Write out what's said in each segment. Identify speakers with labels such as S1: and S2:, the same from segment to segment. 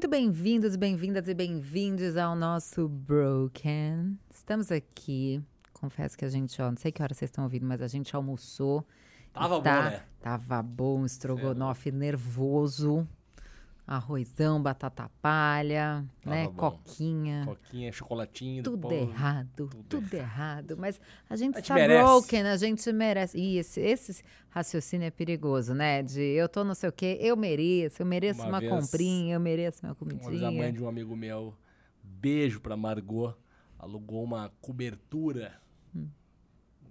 S1: muito bem-vindos, bem-vindas e bem-vindos ao nosso Broken. Estamos aqui. Confesso que a gente, ó, não sei que hora vocês estão ouvindo, mas a gente almoçou.
S2: Tava
S1: tá-
S2: bom, né?
S1: Tava bom, estrogonofe nervoso, arrozão, batata palha,
S2: Tava
S1: né,
S2: bom.
S1: coquinha.
S2: Coquinha, chocolatinho.
S1: Tudo
S2: pão.
S1: errado, tudo,
S2: tudo
S1: errado. Mas a gente
S2: A
S1: está broken, a gente merece. E esse, esse raciocínio é perigoso, né? De eu tô não sei o quê, eu mereço, eu mereço
S2: Uma
S1: uma,
S2: vez-
S1: comprinha, eu mereço
S2: Uma vez a
S1: comidinha.
S2: mãe de um amigo meu, beijo pra Margot, alugou uma cobertura.
S1: Hum.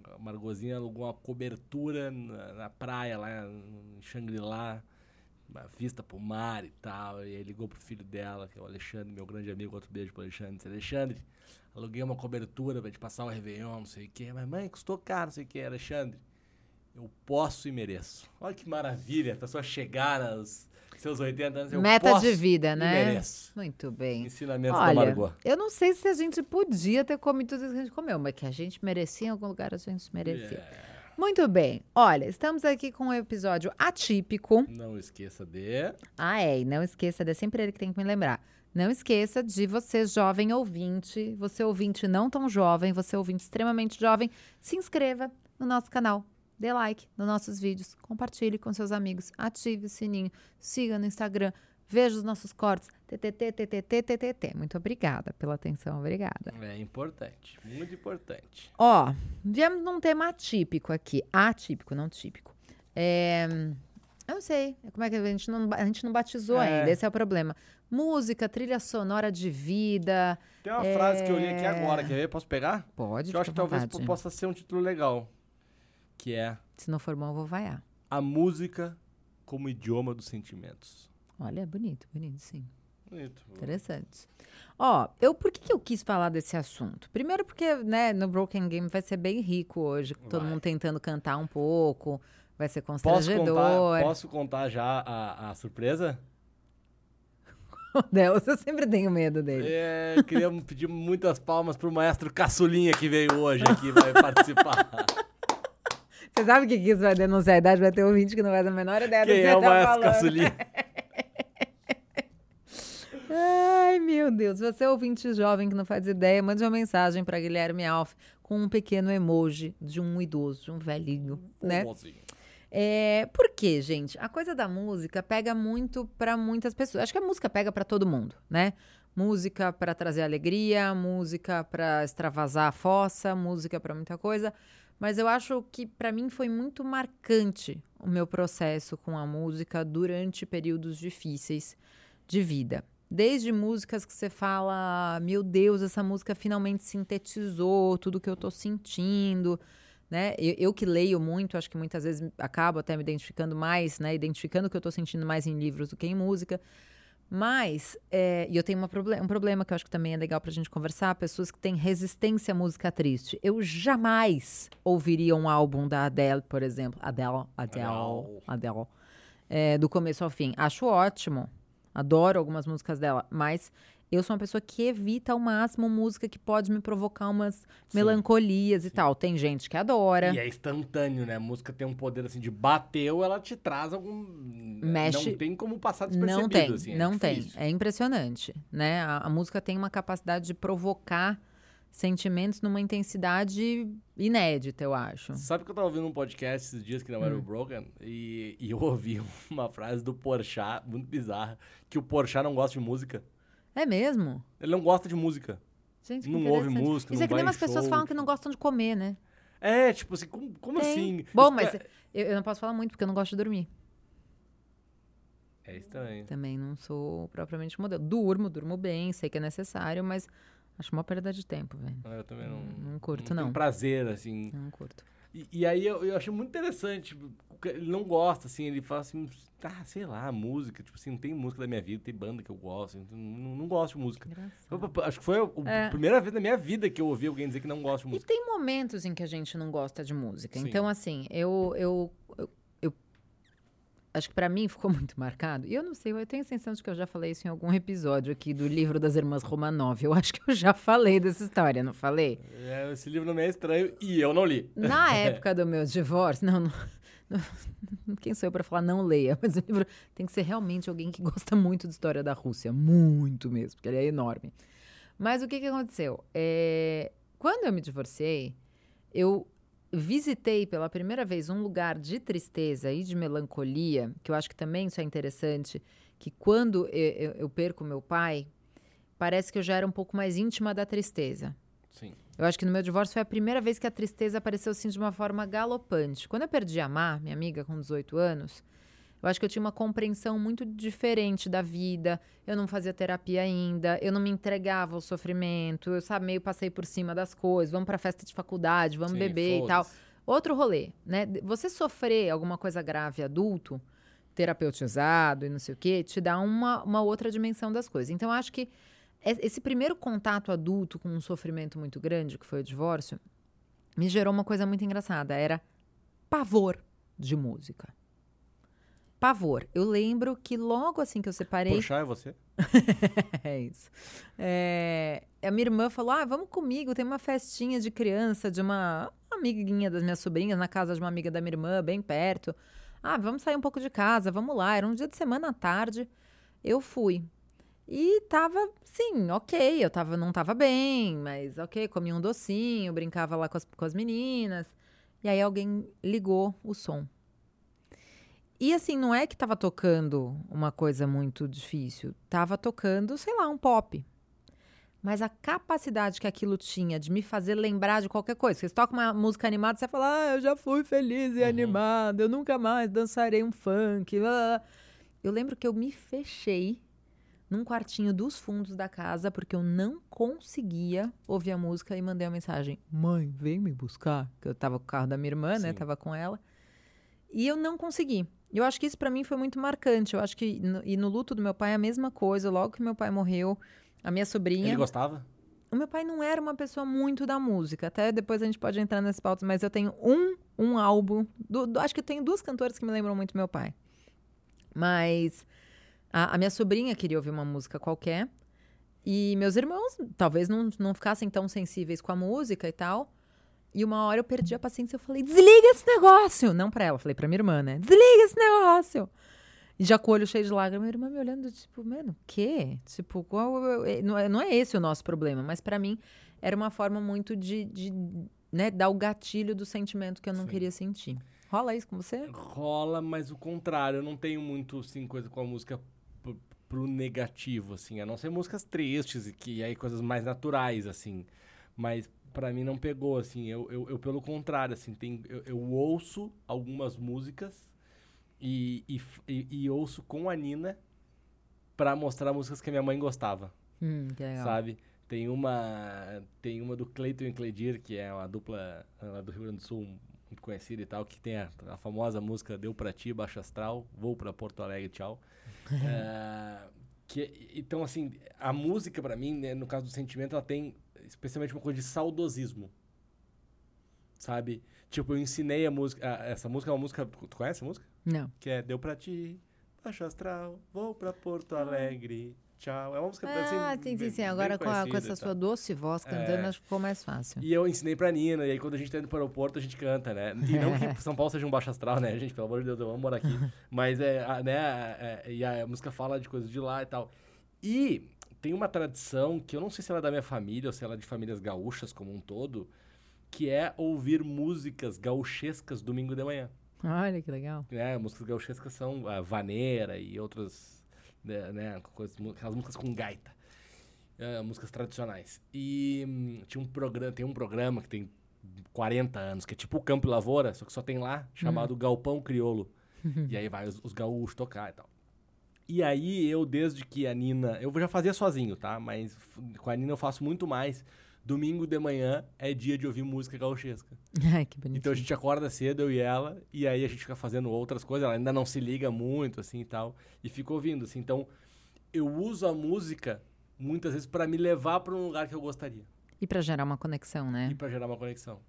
S2: A Margotzinha alugou uma cobertura na, na praia, lá em Shangri-La, uma vista pro mar e tal. E aí ligou pro filho dela, que é o Alexandre, meu grande amigo, outro beijo pro Alexandre. Disse, Alexandre, aluguei uma cobertura pra gente passar o Réveillon, não sei o quê. Mas mãe, custou caro, não sei o quê. Alexandre, eu posso e mereço. Olha que maravilha, a pessoa chegar aos seus 80 anos. Eu
S1: Meta
S2: posso
S1: de vida,
S2: e
S1: né?
S2: mereço.
S1: Muito bem.
S2: Ensinamentos da
S1: Olha,
S2: Margot.
S1: eu não sei se a gente podia ter comido tudo isso que a gente comeu, mas que a gente merecia em algum lugar, a gente merecia.
S2: É.
S1: Muito bem. Olha, estamos aqui com um episódio atípico.
S2: Não esqueça de.
S1: Ah, é, e não esqueça, é sempre ele que tem que me lembrar. Não esqueça de você, jovem ouvinte, você ouvinte não tão jovem, você ouvinte extremamente jovem, se inscreva no nosso canal, dê like nos nossos vídeos, compartilhe com seus amigos, ative o sininho, siga no Instagram, Veja os nossos cortes. TTT, TTT, TTT. Muito obrigada pela atenção, obrigada.
S2: É importante, muito importante.
S1: Ó, viemos num tema atípico aqui. Atípico, não típico. É. Eu não sei. Como é que a gente não, a gente não batizou
S2: é.
S1: ainda? Esse é o problema. Música, trilha sonora de vida.
S2: Tem uma é... frase que eu li
S1: é aqui
S2: agora, quer ver? Posso pegar?
S1: Pode.
S2: Que eu acho que talvez possa ser um título legal. Que é.
S1: Se não for bom, eu vou vaiar.
S2: A música como idioma dos sentimentos.
S1: Olha, é bonito, bonito, sim.
S2: Bonito.
S1: Interessante. Ó, eu por que, que eu quis falar desse assunto? Primeiro porque, né, no Broken Game vai ser bem rico hoje, todo
S2: Vai.
S1: mundo tentando cantar um pouco, vai ser
S2: Posso
S1: constrangedor.
S2: contar, posso contar já a, a surpresa?
S1: O Deus, eu sempre tenho medo dele.
S2: É, queria pedir muitas palmas pro maestro Caçulinha que veio hoje aqui, vai participar.
S1: Você sabe que que isso vai denunciar a idade? Vai ter ouvinte que não vai ter a menor ideia do que
S2: Quem é o
S1: tá
S2: maestro
S1: falando.
S2: Caçulinha?
S1: Ai, meu Deus. Se você é ouvinte jovem que não faz ideia, mande uma mensagem para Guilherme Alf com um pequeno emoji de um idoso, de um velhinho, né?
S2: Famosinho.
S1: É, por quê, gente? A coisa da música pega muito para muitas pessoas. Acho que a música pega para todo mundo, né? Música para trazer alegria, música para extravasar a fossa, música para muita coisa. Mas eu acho que para mim foi muito marcante o meu processo com a música durante períodos difíceis de vida. Desde músicas que você fala, meu Deus, essa música finalmente sintetizou tudo que eu tô sentindo né? Eu, eu que leio muito, acho que muitas vezes acabo até me identificando mais, né? Identificando o que eu tô sentindo mais em livros do que em música. Mas, é, e eu tenho proble um problema que eu acho que também é legal pra gente conversar, pessoas que têm resistência à música triste. Eu jamais ouviria um álbum da Adele, por exemplo. Adele, Adele,
S2: Adele.
S1: Adele. é, do começo ao fim. Acho ótimo. Adoro algumas músicas dela, mas eu sou uma pessoa que evita ao máximo música que pode me provocar umas melancolias e tal. Tem gente que adora.
S2: E é instantâneo, né? A música tem um poder assim de bateu, ela te traz algum.
S1: Mexe-
S2: Não tem como passar despercebido.
S1: Não tem,
S2: assim, é
S1: não tem.
S2: difícil.
S1: É impressionante, né? A, a música tem uma capacidade de provocar sentimentos numa intensidade inédita, eu acho.
S2: Sabe que eu tava ouvindo um podcast esses dias que não
S1: Hum.
S2: era o Broken e, e eu ouvi uma frase do Porchat, muito bizarra, que o Porchat não gosta de música.
S1: É mesmo?
S2: Ele não gosta de música.
S1: Gente, que
S2: Não ouve música,
S1: Isso
S2: não
S1: é que nem umas pessoas falam que não gostam de comer, né?
S2: É, tipo assim, como, como
S1: Tem.
S2: assim?
S1: Bom, mas
S2: ca-
S1: eu, eu não posso falar muito porque eu não gosto de dormir.
S2: É estranho.
S1: Também não sou propriamente modelo. Durmo, durmo bem, sei que é necessário, mas acho uma perda de tempo, velho.
S2: Ah, Eu também não.
S1: Não curto,
S2: tenho
S1: não.
S2: prazer, assim.
S1: Não curto.
S2: E, e aí eu, eu achei muito interessante. tipo, Ele não gosta, assim, ele fala assim, ah, sei lá, música, tipo assim, não tem música da minha vida, tem banda que eu gosto, então não, não gosto de música. Eu- acho que foi a,
S1: É.
S2: primeira vez na minha vida que eu ouvi alguém dizer que não gosta de
S1: E
S2: música.
S1: tem momentos em que a gente não gosta de música.
S2: Sim.
S1: Então, assim, eu, eu, eu acho que pra mim ficou muito marcado. E eu não sei, eu tenho a sensação de que eu já falei isso em algum episódio aqui do livro das Irmãs Romanov. Eu acho que eu já falei dessa história, não falei?
S2: É, esse livro não me é estranho e eu não li.
S1: Na época do meu divórcio, não, não, Quem sou eu para falar não leia? Mas o livro tem que ser realmente alguém que gosta muito de história da Rússia. Muito mesmo, porque ele é enorme. Mas o que, que aconteceu? É, quando eu me divorciei, eu visitei pela primeira vez um lugar de tristeza e de melancolia, que eu acho que também isso é interessante, que quando eu, eu perco meu pai, parece que eu já era um pouco mais íntima da tristeza.
S2: Sim.
S1: Eu acho que no meu divórcio foi a primeira vez que a tristeza apareceu assim de uma forma galopante. Quando eu perdi a Mar, minha amiga com 18 anos, eu acho que eu tinha uma compreensão muito diferente da vida. Eu não fazia terapia ainda, eu não me entregava ao sofrimento, eu sabe, meio passei por cima das coisas, vamos para festa de faculdade, vamos
S2: Sim,
S1: beber e tal. Outro rolê, né? Você sofrer alguma coisa grave adulto, terapeutizado e não sei o quê, te dá uma, uma outra dimensão das coisas. Então, eu acho que esse primeiro contato adulto com um sofrimento muito grande, que foi o divórcio, me gerou uma coisa muito engraçada. Era pavor de música. Pavor. Eu lembro que logo assim que eu separei.
S2: Puxar é você?
S1: é isso. É, a minha irmã falou: Ah, vamos comigo, tem uma festinha de criança de uma amiguinha das minhas sobrinhas, na casa de uma amiga da minha irmã, bem perto. Ah, vamos sair um pouco de casa, vamos lá. Era um dia de semana à tarde. Eu fui. E tava, sim, ok. Eu tava, não tava bem, mas ok, comia um docinho, brincava lá com as, com as meninas. E aí alguém ligou o som. E assim, não é que tava tocando uma coisa muito difícil. Tava tocando, sei lá, um pop. Mas a capacidade que aquilo tinha de me fazer lembrar de qualquer coisa. Você toca uma música animada, você fala, ah, eu já fui feliz e uhum. animado, eu nunca mais dançarei um funk. Eu lembro que eu me fechei num quartinho dos fundos da casa, porque eu não conseguia ouvir a música e mandei uma mensagem: Mãe, vem me buscar. Que eu tava com o carro da minha irmã, né? Sim. né? Tava com ela. E eu não consegui. Eu acho que isso para mim foi muito marcante. Eu acho que. No, e no luto do meu pai é a mesma coisa. Logo que meu pai morreu, a minha sobrinha.
S2: Ele gostava?
S1: O meu pai não era uma pessoa muito da música. Até depois a gente pode entrar nesse pautas, mas eu tenho um, um álbum. Do, do, acho que eu tenho duas cantoras que me lembram muito meu pai. Mas a, a, minha sobrinha queria ouvir uma música qualquer. E meus irmãos talvez não, não ficassem tão sensíveis com a música e tal. E uma hora eu perdi a paciência. Eu falei, desliga esse negócio. Não pra ela, falei pra minha irmã, né? Desliga esse negócio. E já com o olho cheio de lágrimas, minha irmã me olhando, tipo, mano, o quê? Tipo, qual, não, é, não é esse o nosso problema. Mas para mim era uma forma muito de, de né, dar o gatilho do sentimento que eu não Sim. queria sentir. Rola isso com você?
S2: Rola, mas o contrário. Eu não tenho muito, assim, coisa com a música pro negativo, assim. A não ser músicas tristes e que aí coisas mais naturais, assim. Mas para mim não pegou, assim. Eu, eu, eu, pelo contrário, assim, tem, eu, eu ouço algumas músicas e, e, e, e, ouço com a Nina para mostrar músicas que a minha mãe gostava.
S1: Hum.
S2: Sabe? Tem uma, tem uma do Cleiton e Cledir, que é uma dupla lá do Rio Grande do Sul, muito conhecida e tal, que tem a, a famosa música Deu Pra Ti, Baixo Astral, Vou Pra Porto Alegre, Tchau. é, que, então, assim, a música para mim, né, no caso do sentimento, ela tem especialmente uma coisa de saudosismo. Sabe? Tipo, eu ensinei a música. A, essa música é uma música. Tu conhece a música?
S1: Não.
S2: Que é Deu pra ti, Baixo Astral, vou pra Porto Alegre. Tchau. É uma música
S1: ah,
S2: assim,
S1: sim, sim, sim. Agora com, a, com, essa sua doce voz cantando, é. acho que ficou mais fácil.
S2: E eu ensinei pra Nina, e aí quando a gente tá indo pro aeroporto, a gente canta, né? E não que São Paulo seja um baixo astral, né, gente? Pelo amor de Deus, vamos morar aqui. Mas é, a, né, é, e a música fala de coisas de lá e tal. E tem uma tradição que eu não sei se ela é da minha família ou se ela é de famílias gaúchas como um todo, que é ouvir músicas gauchescas domingo de manhã.
S1: Olha que legal.
S2: É, músicas gauchescas são a vaneira e outras né, né coisas, aquelas músicas com gaita, uh, músicas tradicionais. E um, tinha um programa, tem um programa que tem 40 anos, que é tipo o Campo e Lavoura, só que só tem lá, chamado uhum. Galpão Criolo. e aí vai os, os gaúchos tocar e tal. E aí eu, desde que a Nina. Eu já fazia sozinho, tá? Mas com a Nina eu faço muito mais domingo de manhã é dia de ouvir música gauchesca.
S1: Ai, que bonito.
S2: Então a gente acorda cedo, eu e ela, e aí a gente fica fazendo outras coisas, ela ainda não se liga muito, assim, e tal, e fica ouvindo, assim. Então, eu uso a música, muitas vezes, para me levar para um lugar que eu gostaria.
S1: E para gerar uma conexão, né?
S2: E para gerar uma conexão.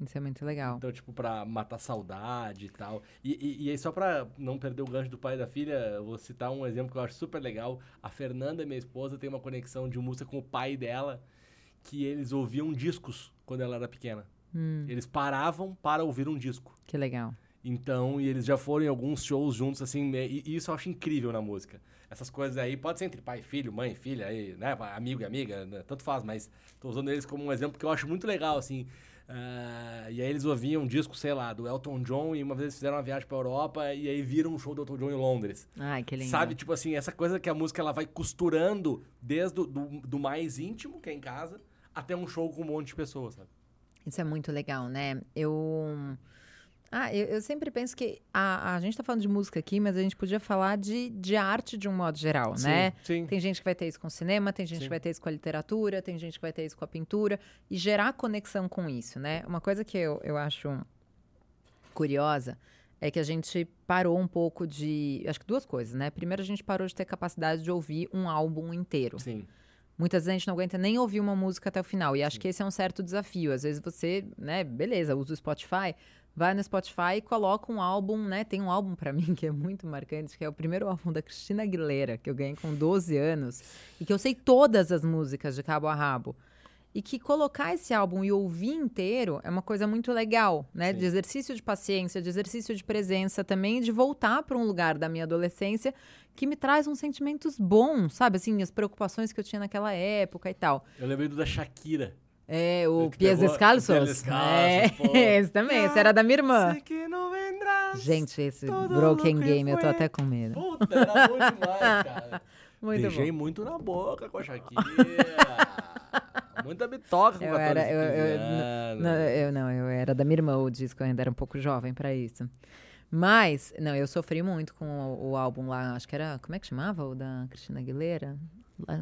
S1: Isso é muito legal.
S2: Então, tipo, pra matar saudade e tal. E, e, e, aí, só pra não perder o gancho do pai e da filha, eu vou citar um exemplo que eu acho super legal. A Fernanda, minha esposa, tem uma conexão de música com o pai dela, que eles ouviam discos quando ela era pequena.
S1: Hum.
S2: Eles paravam para ouvir um disco.
S1: Que legal.
S2: Então, e eles já foram em alguns shows juntos, assim, e, e isso eu acho incrível na música. Essas coisas aí, pode ser entre pai e filho, mãe e filha, aí, né, amigo e amiga, né, tanto faz, mas tô usando eles como um exemplo que eu acho muito legal, assim. Uh, e aí eles ouviam um disco, sei lá, do Elton John e uma vez fizeram uma viagem pra Europa e aí viram um show do Elton John em Londres.
S1: Ai, que lindo.
S2: Sabe, tipo assim, essa coisa que a música ela vai costurando desde do, do, do mais íntimo, que é em casa, até um show com um monte de pessoas, sabe?
S1: Isso é muito legal, né? Eu ah, eu, eu, sempre penso que a, a gente está falando de música aqui, mas a gente podia falar de, de arte de um modo geral,
S2: sim,
S1: né?
S2: Sim.
S1: Tem gente que vai ter isso com cinema, tem gente sim. que vai ter isso com a literatura, tem gente que vai ter isso com a pintura, e gerar conexão com isso, né? Uma coisa que eu, eu acho curiosa é que a gente parou um pouco de. Acho que duas coisas, né? Primeiro, a gente parou de ter capacidade de ouvir um álbum inteiro.
S2: Sim.
S1: Muitas vezes a gente não aguenta nem ouvir uma música até o final. E acho Sim. que esse é um certo desafio. Às vezes você, né, beleza, usa o Spotify, vai no Spotify e coloca um álbum, né? Tem um álbum para mim que é muito marcante, que é o primeiro álbum da Cristina Aguilera, que eu ganhei com 12 anos, e que eu sei todas as músicas de cabo a rabo. E que colocar esse álbum e ouvir inteiro é uma coisa muito legal, né? Sim. De exercício de paciência, de exercício de presença também, de voltar para um lugar da minha adolescência que me traz uns sentimentos bons, sabe? Assim, as preocupações que eu tinha naquela época e tal.
S2: Eu lembrei do da Shakira.
S1: É, o Pies Descalços. É, esse também, esse era da minha irmã. Gente, esse Broken Game, eu tô até com medo.
S2: Puta, era bom demais, cara.
S1: Muito bom.
S2: muito na boca com a Shakira. Muita bitoca com
S1: eu era, eu, eu, não, eu não, eu era da minha irmã o disco, eu ainda era um pouco jovem pra isso. Mas, não, eu sofri muito com o, o, álbum lá, acho que era, como é que chamava? O da Cristina Aguilera?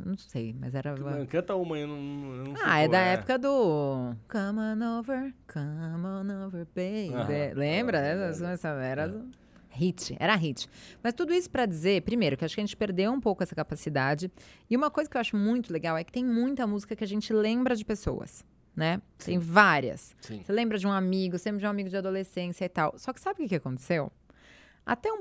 S1: Não sei, mas era.
S2: Canta uma, eu não, eu não.
S1: Ah, é da é. época do. Come on over, come on over, baby. Ah, Lembra? Ah, essa, era é. hit, era hit. Mas tudo isso para dizer, primeiro, que acho que a gente perdeu um pouco essa capacidade. E uma coisa que eu acho muito legal é que tem muita música que a gente lembra de pessoas. Né? Sim. Tem várias.
S2: Sim.
S1: Você lembra de um amigo, você lembra de um amigo de adolescência e tal. Só que sabe o que aconteceu? Até um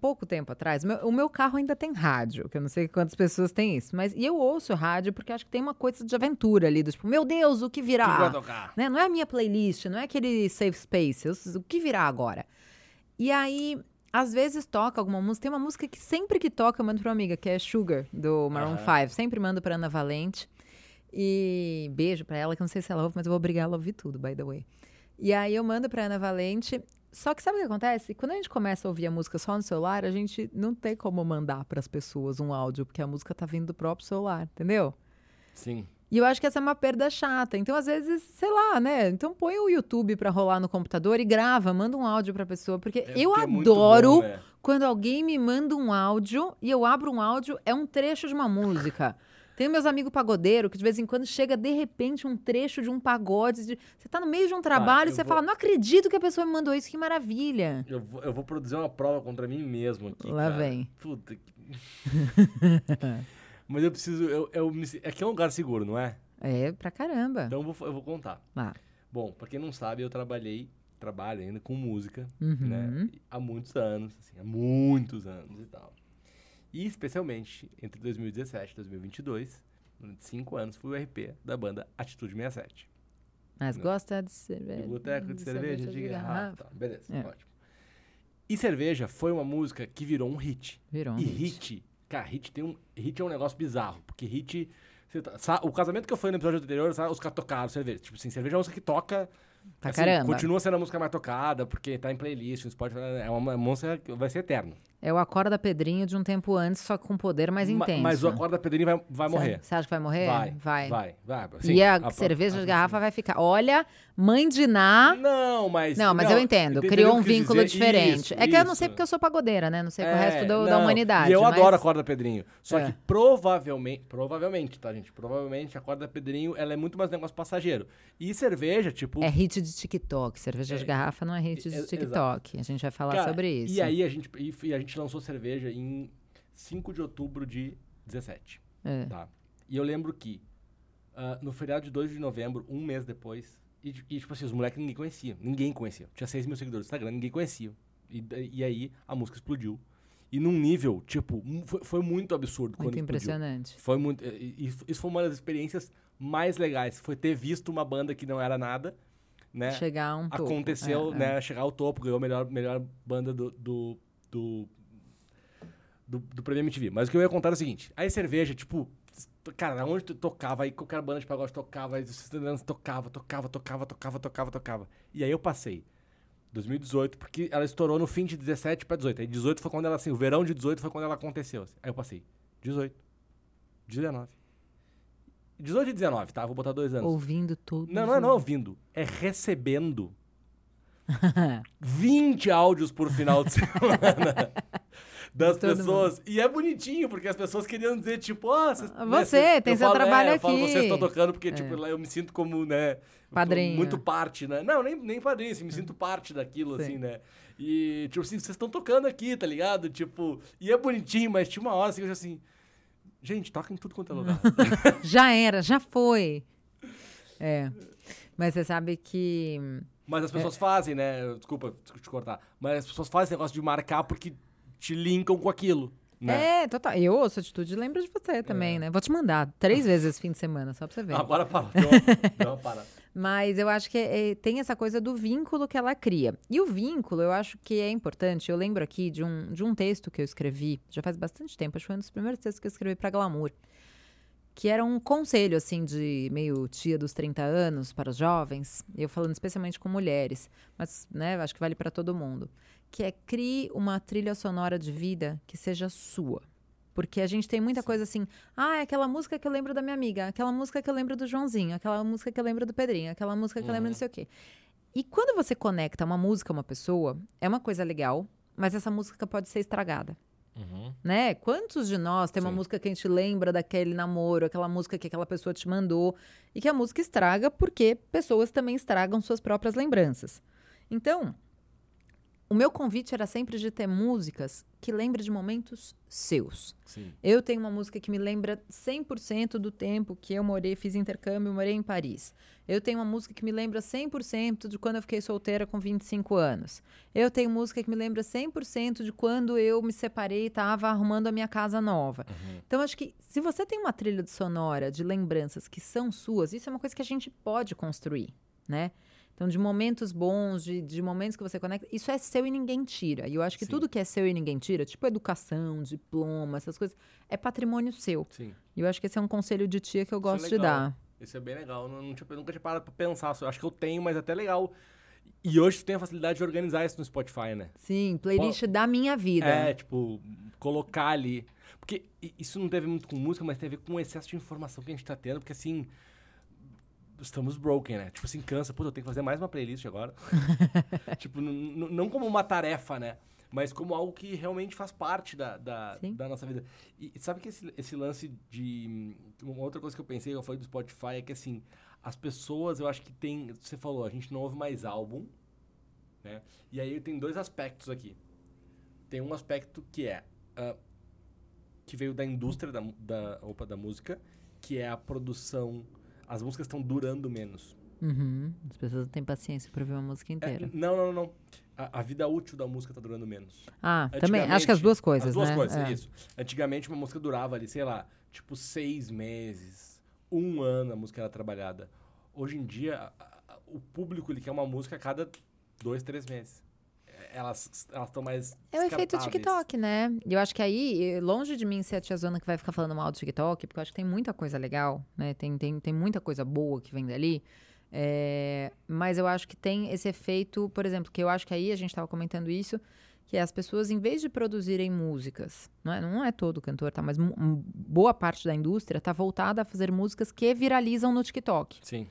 S1: pouco tempo atrás, meu, o meu carro ainda tem rádio, que eu não sei quantas pessoas têm isso, mas e eu ouço rádio porque acho que tem uma coisa de aventura ali, do tipo, meu Deus, o que virá?
S2: Que vai tocar?
S1: Né? Não é a minha playlist, não é aquele safe space, o que virá agora? E aí, às vezes toca alguma música, tem uma música que sempre que toca eu mando pra uma amiga, que é Sugar, do Maroon 5, sempre mando pra Ana Valente. E beijo pra ela, que eu não sei se ela ouve, mas eu vou obrigar ela a ouvir tudo, by the way. E aí eu mando pra Ana Valente só que sabe o que acontece? Quando a gente começa a ouvir a música só no celular, a gente não tem como mandar para as pessoas um áudio, porque a música tá vindo do próprio celular, entendeu?
S2: Sim.
S1: E eu acho que essa é uma perda chata. Então, às vezes, sei lá, né? Então põe o YouTube para rolar no computador e grava, manda um áudio pra pessoa. Porque é, eu porque adoro é bom, quando alguém me manda um áudio e eu abro um áudio, é um trecho de uma música. Tem meus amigos pagodeiros que de vez em quando chega de repente um trecho de um pagode. De... Você tá no meio de um trabalho e você vou... fala, não acredito que a pessoa me mandou isso, que maravilha.
S2: Eu vou, eu vou produzir uma prova contra mim mesmo aqui.
S1: Lá
S2: cara.
S1: vem.
S2: Puta que. Mas eu preciso. Eu, eu me... Aqui é um lugar seguro, não é?
S1: É, pra caramba.
S2: Então eu vou, eu vou contar.
S1: Ah.
S2: Bom, pra quem não sabe, eu trabalhei, trabalho ainda com música,
S1: uhum.
S2: né? Há muitos anos, assim, há muitos anos e tal. E especialmente entre 2017 e 2022, durante cinco anos, fui o RP da banda Atitude 67.
S1: Mas gosta de cerveja.
S2: De boteco, de, de cerveja, cerveja, de garrafa. Tá. Beleza, é. ótimo. E cerveja foi uma música que virou um hit.
S1: Virou um
S2: e
S1: hit.
S2: hit, cara, hit tem um. Hit é um negócio bizarro, porque hit. Tá, o casamento que eu fui no episódio anterior, sabe, os caras tocaram cerveja. Tipo assim, cerveja é uma música que toca
S1: Pra assim, caramba.
S2: Continua sendo a música mais tocada, porque tá em playlist, no Spotify, é uma música que vai ser eterna.
S1: É o Acorda Pedrinho de um tempo antes, só com poder mais intenso.
S2: Mas o Acorda Pedrinho vai, vai morrer.
S1: Você acha que vai morrer?
S2: Vai. Vai. Vai. vai.
S1: E a, a cerveja a, de garrafa vai ficar. Olha, mãe de Ná.
S2: Não, mas.
S1: Não, mas não, eu entendo. Criou um vínculo dizer. diferente.
S2: Isso,
S1: é que
S2: isso.
S1: eu não sei porque eu sou pagodeira, né? Não sei é, o resto do, da humanidade.
S2: E eu
S1: mas...
S2: adoro a Corda Pedrinho. Só é. que provavelmente. Provavelmente, tá, gente? Provavelmente a Corda Pedrinho ela é muito mais negócio passageiro. E cerveja, tipo.
S1: É hit de TikTok. Cerveja é, de garrafa não é hit de TikTok. A gente vai falar
S2: Cara,
S1: sobre isso.
S2: E aí a gente, e a gente lançou cerveja em 5 de outubro de 17.
S1: É.
S2: Tá? E eu lembro que uh, no feriado de 2 de novembro, um mês depois, e, e, tipo assim, os moleques ninguém conhecia. Ninguém conhecia. Tinha 6 mil seguidores no Instagram, ninguém conhecia. E, e aí a música explodiu. E num nível, tipo, foi, foi muito absurdo.
S1: Muito impressionante.
S2: Explodiu. Foi muito. Isso foi uma das experiências mais legais. Foi ter visto uma banda que não era nada né?
S1: Chegar a um topo.
S2: aconteceu,
S1: É,
S2: né? Chegar ao topo, ganhou a melhor, melhor banda do, do, do, do, do Prêmio MTV. Mas o que eu ia contar é o seguinte: aí cerveja, tipo, cara, onde tu tocava, aí qualquer banda de pagode tocava, aí os tocava, tocava, tocava, tocava, tocava, tocava. E aí eu passei. 2018, porque ela estourou no fim de 17 pra 18. Aí 18 foi quando ela, assim, o verão de 18 foi quando ela aconteceu. assim. Aí eu passei. 18. 19. 18 e 19, tá? Vou botar dois anos.
S1: Ouvindo tudo.
S2: Não, não é não ouvindo. É recebendo 20 áudios por final de semana das
S1: Todo
S2: pessoas. E é bonitinho, porque as pessoas queriam dizer, tipo, ó, cês-
S1: Ah,
S2: né,
S1: você,
S2: cê-
S1: tem
S2: eu
S1: seu
S2: falo,
S1: trabalho
S2: é, Eu falo,
S1: aqui.
S2: vocês estão tocando, porque, tipo, lá eu me sinto como, né?
S1: Padrinho.
S2: Muito parte, né? Não, nem, nem padrinho, assim, me sinto parte daquilo,
S1: Sim.
S2: assim, né? E, tipo assim, vocês estão tocando aqui, tá ligado? Tipo, e é bonitinho, mas tinha uma hora assim, que eu já assim. Gente, toca em tudo quanto é lugar.
S1: Já era, já foi. É. Mas você sabe que.
S2: Mas as pessoas fazem, né? Desculpa te cortar. Mas as pessoas fazem esse negócio de marcar porque te linkam com aquilo. Né?
S1: É, total. Eu ouço atitude e lembro de você também, né? Vou te mandar três vezes esse fim de semana, só pra você ver.
S2: Agora parou. Deu uma, deu uma parada.
S1: Mas eu acho que é- tem essa coisa do vínculo que ela cria. E o vínculo, eu acho que é importante. Eu lembro aqui de um, de um texto que eu escrevi, já faz bastante tempo, acho que foi um dos primeiros textos que eu escrevi pra Glamour. Que era um conselho, assim, de meio tia dos 30 anos para os jovens. Eu falando especialmente com mulheres, mas, né, acho que vale para todo mundo. Que é crie uma trilha sonora de vida que seja sua. Porque a gente tem muita coisa assim, ah, é aquela música que eu lembro da minha amiga, aquela música que eu lembro do Joãozinho, aquela música que eu lembro do Pedrinho, aquela música que eu lembro não sei o quê. E quando você conecta uma música a uma pessoa, é uma coisa legal, mas essa música pode ser estragada. Né? Quantos de nós tem uma
S2: Sim.
S1: música que a gente lembra daquele namoro, aquela música que aquela pessoa te mandou, e que a música estraga porque pessoas também estragam suas próprias lembranças. Então, o meu convite era sempre de ter músicas que lembrem de momentos seus.
S2: Sim.
S1: Eu tenho uma música que me lembra 100% do tempo que eu morei, fiz intercâmbio, morei em Paris. Eu tenho uma música que me lembra 100% de quando eu fiquei solteira com 25 anos. Eu tenho música que me lembra 100% de quando eu me separei e estava arrumando a minha casa nova. Então, acho que se você tem uma trilha de sonora de lembranças que são suas, isso é uma coisa que a gente pode construir, né? Então, de momentos bons, de, de momentos que você conecta, isso é seu e ninguém tira. E eu acho que
S2: Sim.
S1: tudo que é seu e ninguém tira, tipo educação, diploma, essas coisas, é patrimônio seu.
S2: Sim.
S1: E eu acho que esse é um conselho de tia que eu
S2: é
S1: gosto de
S2: legal.
S1: dar.
S2: Isso é bem legal. Eu Não, não tinha- nunca tinha parado pra pensar. Eu acho que eu tenho, mas é até legal. E hoje tu tem a facilidade de organizar isso no Spotify, né?
S1: Sim, playlist da minha vida.
S2: É, tipo, colocar ali. Porque isso não teve muito com música, mas tem a ver com o excesso de informação que a gente tá tendo, porque assim. Estamos broken, né? Tipo assim, cansa. Pô, eu tenho que fazer mais uma playlist agora. tipo, não como uma tarefa, né? Mas como algo que realmente faz parte da, da, da nossa vida. E, e sabe que esse, esse lance de. Uma outra coisa que eu pensei, eu falei do Spotify, é que assim, as pessoas, eu acho que tem. Você falou, a gente não ouve mais álbum, né? E aí tem dois aspectos aqui. Tem um aspecto que é. ah, que veio da indústria da, da, opa, da música, que é a produção. As músicas estão durando menos.
S1: Uhum. As pessoas não têm paciência pra ouvir uma música
S2: É,
S1: inteira.
S2: não, não, não. A, a vida útil da música tá durando menos.
S1: Ah, também. Acho que as duas coisas,
S2: As duas
S1: né?
S2: coisas,
S1: É.
S2: isso. Antigamente uma música durava ali, sei lá, tipo seis meses, um ano a música era trabalhada. Hoje em dia, a- a- o público ele quer uma música a cada dois, três meses. Elas estão mais
S1: É o efeito. TikTok, né? E eu acho que aí, eh, longe de mim ser a tiazona que vai ficar falando mal do TikTok, porque eu acho que tem muita coisa legal, né? Tem, tem, tem muita coisa boa que vem dali. É, mas eu acho que tem esse efeito, por exemplo, que eu acho que aí a gente estava comentando isso, que é as pessoas, em vez de produzirem músicas, não é, não é todo cantor, tá? Mas boa parte da indústria tá voltada a fazer músicas que viralizam no TikTok.
S2: Sim.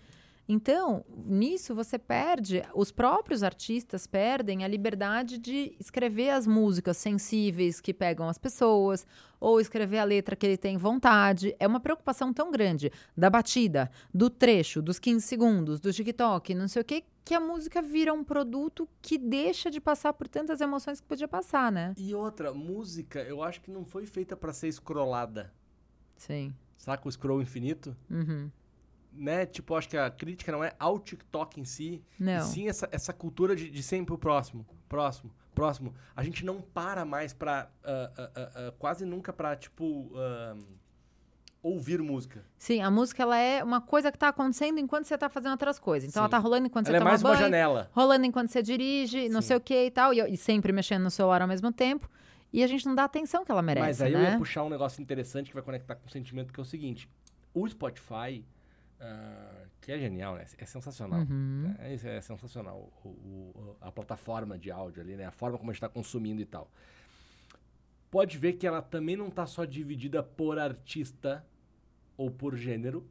S1: Então, nisso você perde, os próprios artistas perdem a liberdade de escrever as músicas sensíveis que pegam as pessoas, ou escrever a letra que ele tem vontade. É uma preocupação tão grande da batida, do trecho, dos 15 segundos, do TikTok, não sei o que, que a música vira um produto que deixa de passar por tantas emoções que podia passar, né?
S2: E outra, música, eu acho que não foi feita pra ser scrollada.
S1: Sim.
S2: Saca o scroll infinito?
S1: Uhum.
S2: Né? Tipo, eu acho que a crítica não é ao TikTok em si, e
S1: Não.
S2: sim essa, essa cultura de, de sempre o próximo, próximo, próximo. A gente não para mais pra. ah, ah, ah, quase nunca pra, tipo. ah, ouvir música.
S1: Sim, a música ela é uma coisa que tá acontecendo enquanto você tá fazendo outras coisas. Então
S2: Sim.
S1: ela tá rolando enquanto
S2: Ela
S1: você
S2: é
S1: toma
S2: mais
S1: banho,
S2: uma janela.
S1: rolando enquanto você dirige, não
S2: Sim.
S1: sei o que e tal, e, e sempre mexendo no celular ao mesmo tempo. E a gente não dá a atenção que ela merece,
S2: Mas aí eu
S1: né?
S2: ia puxar um negócio interessante que vai conectar com o sentimento, que é o seguinte. O Spotify, ah, que é genial, né? É sensacional.
S1: Uhum.
S2: né? Isso é sensacional. O- o- a plataforma de áudio ali, né? A forma como a gente está consumindo e tal. Pode ver que ela também não tá só dividida por artista ou por gênero.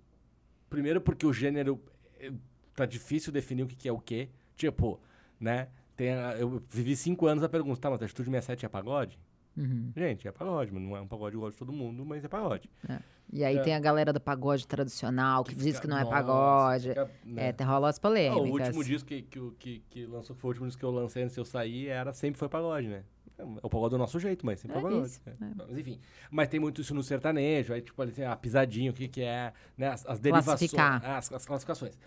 S2: Primeiro porque o gênero eh, tá difícil definir o que, que é o quê. Tipo, né? Tem eu vivi cinco anos a pergunta, tá, mas a Estúdio 67 é pagode?
S1: Uhum.
S2: Gente, é pagode, mas não é um pagode igual de todo mundo, mas é pagode.
S1: E aí
S2: É.
S1: tem a galera do pagode tradicional que, diz
S2: fica-
S1: que não é
S2: nossa,
S1: pagode.
S2: fica, né?
S1: É, tem rola as
S2: Ah,
S1: polêmicas.
S2: o último disco que, que, que, que lançou, que foi o último disco que eu lancei antes de eu sair, era, sempre foi pagode, né? É o pagode do nosso jeito, mas sempre
S1: É
S2: foi pagode.
S1: isso,
S2: né?
S1: é.
S2: Mas enfim. Mas tem muito isso no sertanejo, aí tipo, tem a pisadinha, o que que é, né? As, as derivações. É, As, as classificações.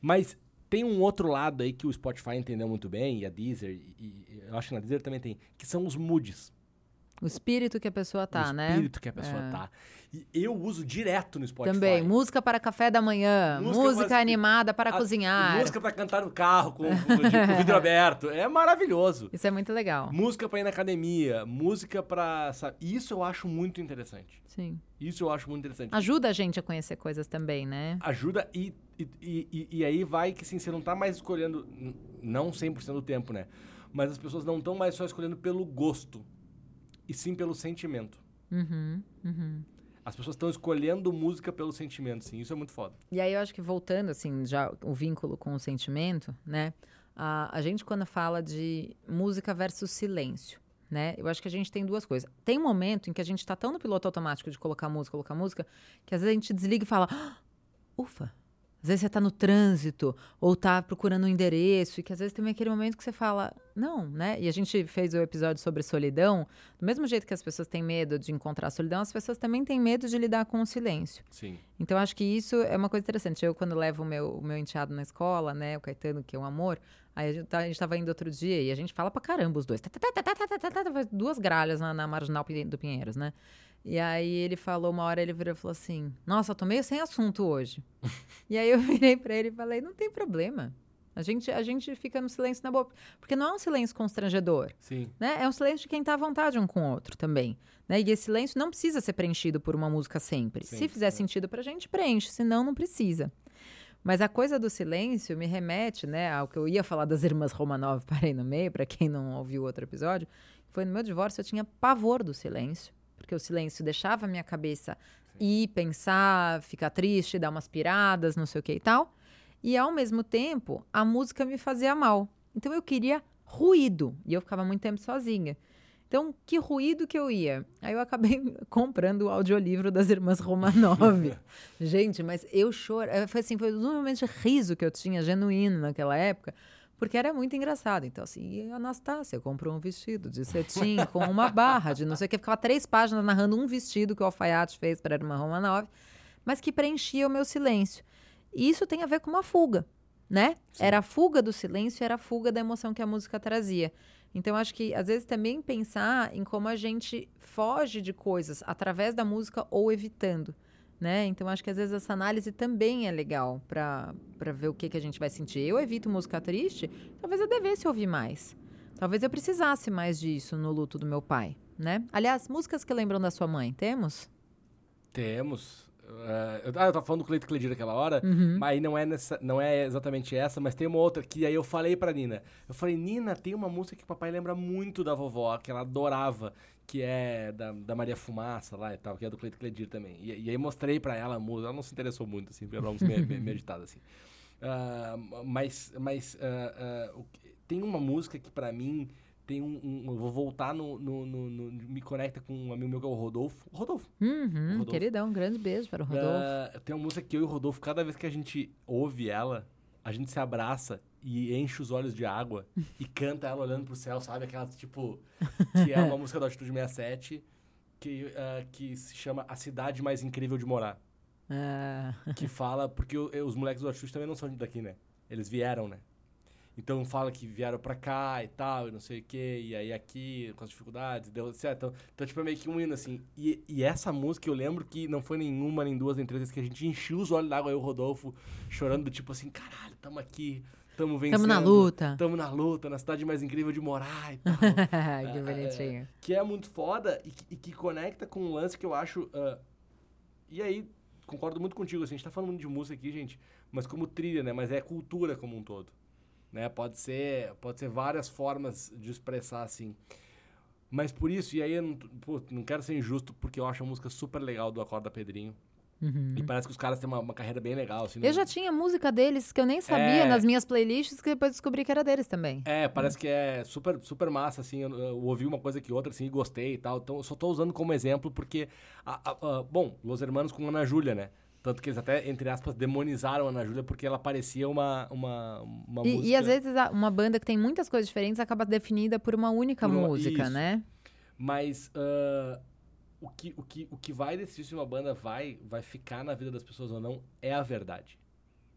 S2: Mas tem um outro lado aí que o Spotify entendeu muito bem, e a Deezer, e, e eu acho que na Deezer também tem, que são os moods.
S1: O espírito que a pessoa tá,
S2: o
S1: né?
S2: espírito que a pessoa
S1: É.
S2: tá. E eu uso direto no Spotify.
S1: Também, música para café da manhã,
S2: Música
S1: música, animada para
S2: A-
S1: cozinhar.
S2: Música pra cantar no carro com, com- de- com o vidro aberto. É maravilhoso.
S1: Isso é muito legal.
S2: Música pra ir na academia, música pra. sabe? Isso eu acho muito interessante.
S1: Sim.
S2: Isso eu acho muito interessante.
S1: Ajuda a gente a conhecer coisas também, né?
S2: Ajuda e, e, e, e- aí vai que assim, você não tá mais escolhendo, não 100% do tempo, né? Mas as pessoas não estão mais só escolhendo pelo gosto, e sim pelo sentimento.
S1: Uhum, uhum.
S2: As pessoas estão escolhendo música pelo sentimento, sim. Isso é muito foda.
S1: E aí eu acho que voltando, assim, já o vínculo com o sentimento, né? A, a gente quando fala de música versus silêncio, né? Eu acho que a gente tem duas coisas. Tem um momento em que a gente tá tão no piloto automático de colocar música, colocar música, que às vezes a gente desliga e fala, "Ah, ufa. Às vezes você tá no trânsito ou tá procurando um endereço e que às vezes tem aquele momento que você fala, não, né? E a gente fez o episódio sobre solidão. Do mesmo jeito que as pessoas têm medo de encontrar a solidão, as pessoas também têm medo de lidar com o silêncio.
S2: Sim.
S1: Então, acho que isso é uma coisa interessante. Eu, quando levo o meu, o meu enteado na escola, né, o Caetano, que é um amor, aí a gente, tá, a gente tava indo outro dia e a gente fala pra caramba os dois. Tá, tá, tá, tá, tá, tá, tá, tá, duas gralhas na, na marginal do Pinheiros, né? E aí ele falou, uma hora ele virou e falou assim: Nossa, eu tô meio sem assunto hoje. e aí eu virei pra ele e falei: Não tem problema. A gente, a gente fica no silêncio na boa. Porque não é um silêncio constrangedor
S2: Sim.
S1: né? É um silêncio de quem tá à vontade um com o outro também. Né? E esse silêncio não precisa ser preenchido por uma música sempre.
S2: Sim,
S1: Se fizer
S2: é.
S1: sentido pra gente, preenche, senão não precisa. Mas a coisa do silêncio me remete, né, ao que eu ia falar das irmãs Romanov, parei no meio, pra quem não ouviu o outro episódio. Foi no meu divórcio, eu tinha pavor do silêncio, porque o silêncio deixava a minha cabeça ir, pensar, ficar triste, dar umas piradas, não sei o que e tal. E ao mesmo tempo, a música me fazia mal. Então eu queria ruído. E eu ficava muito tempo sozinha. Então, que ruído que eu ia? Aí eu acabei comprando o audiolivro das irmãs Romanov. Gente, mas eu choro. Foi assim, foi um momento de riso que eu tinha, genuíno naquela época, porque era muito engraçado. Então, assim, a Anastácia comprou um vestido de cetim com uma barra de não sei o que. Ficava três páginas narrando um vestido que o alfaiate fez para a irmã Romanov, mas que preenchia o meu silêncio. E isso tem a ver com uma fuga, né? Era a fuga do silêncio, era a fuga da emoção que a música trazia. Então, acho que às vezes também pensar em como a gente foge de coisas através da música ou evitando. Né? Então, acho que às vezes essa análise também é legal para ver o que, que a gente vai sentir. Eu evito música triste, talvez eu devesse ouvir mais. Talvez eu precisasse mais disso no luto do meu pai, né? Aliás, músicas que lembram da sua mãe, temos?
S2: Temos. eh, eu- ah, eu tava falando do Cleito Cledir naquela hora,
S1: Uhum.
S2: mas aí não é, nessa, não é exatamente essa, mas tem uma outra que aí eu falei pra Nina. Eu falei, Nina, tem uma música que o papai lembra muito da vovó, que ela adorava, que é da, da Maria Fumaça lá e tal, que é do Cleito Cledir também. E, e aí mostrei pra ela a música, ela não se interessou muito, assim, meio, meio agitada, assim. Ah, mas mas o que- tem uma música que pra mim tem um, um- eu vou voltar no, no- no- no- me conecta com um amigo meu que é o Rodolfo. Rodolfo.
S1: Uhum,
S2: Rodolfo.
S1: queridão, um grande beijo para o Rodolfo.
S2: Ah, tem uma música que eu e o Rodolfo, cada vez que a gente ouve ela, a gente se abraça e enche os olhos de água e canta ela olhando pro céu, sabe? Aquela, tipo, que é uma música da Altitude 67 que, ah, que se chama A Cidade Mais Incrível de Morar.
S1: Ah,
S2: Que fala, porque o- os moleques do Altitude também não são daqui, né? Eles vieram, né? Então fala que vieram pra cá e tal, e não sei o quê, e aí aqui, com as dificuldades, deu certo. Então, então tipo, é meio que um hino, assim. E, e essa música eu lembro que não foi nenhuma, nem duas, nem três vezes que a gente encheu os olhos d'água, eu e o Rodolfo, chorando, tipo assim, caralho, tamo aqui, tamo vencendo.
S1: Tamo na luta.
S2: Tamo na luta, na cidade mais incrível de morar e tal.
S1: que bonitinho.
S2: que é muito foda e que, e que conecta com um lance que eu acho. ah, e aí, concordo muito contigo, assim, a gente tá falando de música aqui, gente, mas como trilha, né? Mas é cultura como um todo. Né? Pode ser, pode ser várias formas de expressar assim. Mas por isso, e aí eu não, pô, não quero ser injusto, porque eu acho a música super legal do Acorda Pedrinho. E parece que os caras têm uma, uma carreira bem legal. Assim,
S1: Eu
S2: não-
S1: já tinha música deles que eu nem sabia
S2: É.
S1: nas minhas playlists, que depois descobri que era deles também.
S2: É, parece que é super, super massa, assim, eu, eu ouvi uma coisa que outra, assim, e gostei e tal, então eu só tô usando como exemplo porque, a- a- a- bom, Los Hermanos com Ana Júlia, né? Tanto que eles até, entre aspas, demonizaram a Ana Júlia porque ela parecia uma, uma, uma
S1: E,
S2: música...
S1: e às vezes uma banda que tem muitas coisas diferentes acaba definida por uma única
S2: Por uma-
S1: música,
S2: isso.
S1: né?
S2: Mas ah, o, que, o, que, o que vai decidir se uma banda vai, vai ficar na vida das pessoas ou não é a verdade.